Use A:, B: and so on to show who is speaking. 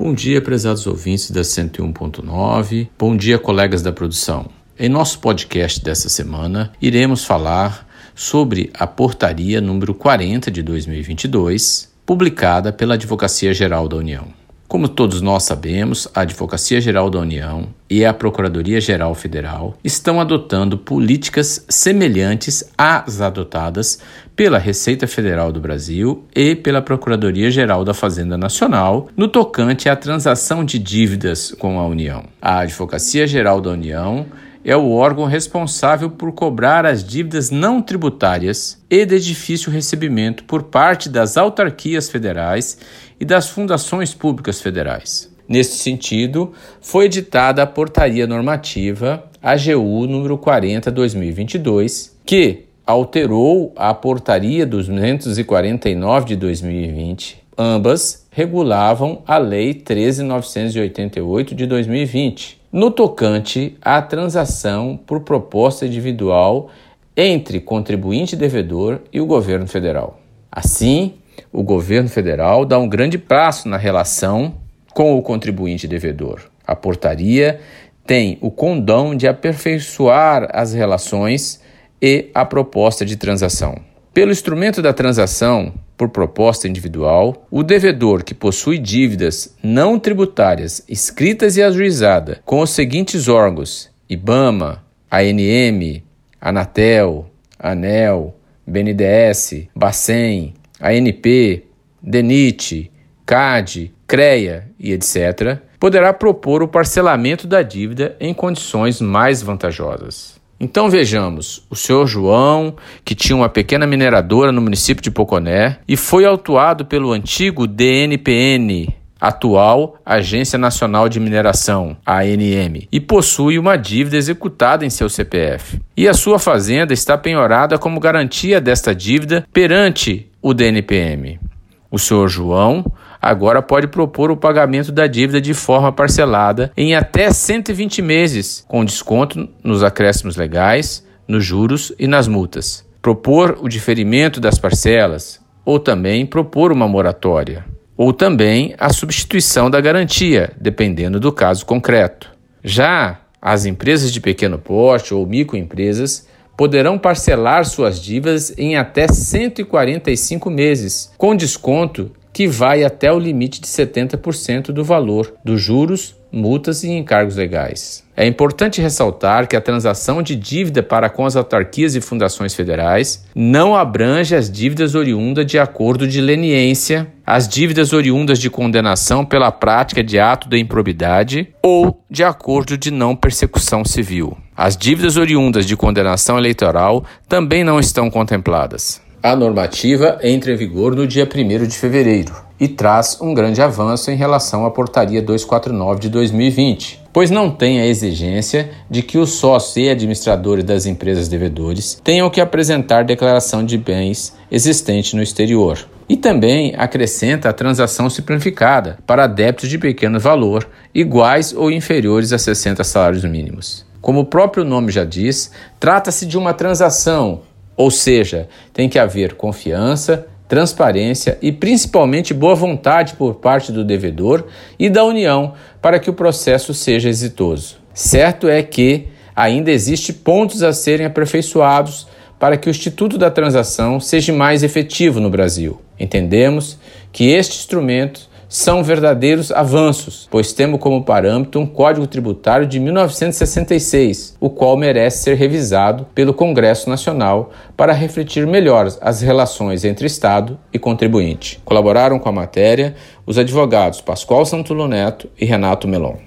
A: Bom dia, prezados ouvintes da 101.9. Bom dia, colegas da produção. Em nosso podcast dessa semana, iremos falar sobre a portaria número 40 de 2022, publicada pela Advocacia Geral da União. Como todos nós sabemos, a Advocacia Geral da União e a Procuradoria Geral Federal estão adotando políticas semelhantes às adotadas pela Receita Federal do Brasil e pela Procuradoria Geral da Fazenda Nacional no tocante à transação de dívidas com a União. A Advocacia Geral da União é o órgão responsável por cobrar as dívidas não tributárias e de difícil recebimento por parte das autarquias federais e das fundações públicas federais. Neste sentido, foi editada a Portaria Normativa AGU número 40/2022, que alterou a Portaria 249 de 2020. Ambas regulavam a Lei 13988 de 2020, no tocante à transação por proposta individual entre contribuinte devedor e o governo federal. Assim, o governo federal dá um grande passo na relação com o contribuinte devedor. A portaria tem o condão de aperfeiçoar as relações e a proposta de transação. Pelo instrumento da transação por proposta individual, o devedor que possui dívidas não tributárias escritas e ajuizadas com os seguintes órgãos: IBAMA, ANM, Anatel, ANEL, BNDES, Bacen, ANP, DENIT, CAD, CREA e etc., poderá propor o parcelamento da dívida em condições mais vantajosas. Então vejamos, o senhor João, que tinha uma pequena mineradora no município de Poconé e foi autuado pelo antigo DNPN, atual Agência Nacional de Mineração, ANM, e possui uma dívida executada em seu CPF. E a sua fazenda está penhorada como garantia desta dívida perante o DNPM. O senhor João agora pode propor o pagamento da dívida de forma parcelada em até 120 meses, com desconto nos acréscimos legais, nos juros e nas multas. Propor o diferimento das parcelas ou também propor uma moratória, ou também a substituição da garantia, dependendo do caso concreto. Já as empresas de pequeno porte ou microempresas poderão parcelar suas dívidas em até 145 meses, com desconto que vai até o limite de 70% do valor dos juros, multas e encargos legais. É importante ressaltar que a transação de dívida para com as autarquias e fundações federais não abrange as dívidas oriundas de acordo de leniência, as dívidas oriundas de condenação pela prática de ato de improbidade ou de acordo de não persecução civil. As dívidas oriundas de condenação eleitoral também não estão contempladas. A normativa entra em vigor no dia 1 de fevereiro e traz um grande avanço em relação à Portaria 249 de 2020, pois não tem a exigência de que os sócios e administradores das empresas devedores tenham que apresentar declaração de bens existente no exterior. E também acrescenta a transação simplificada para débitos de pequeno valor, iguais ou inferiores a 60 salários mínimos. Como o próprio nome já diz, trata-se de uma transação, ou seja, tem que haver confiança, transparência e principalmente boa vontade por parte do devedor e da União para que o processo seja exitoso. Certo é que ainda existe pontos a serem aperfeiçoados para que o Instituto da Transação seja mais efetivo no Brasil. Entendemos que este instrumento são verdadeiros avanços, pois temos como parâmetro um Código Tributário de 1966, o qual merece ser revisado pelo Congresso Nacional para refletir melhor as relações entre Estado e contribuinte. Colaboraram com a matéria os advogados Pascoal Santulo Neto e Renato Melon.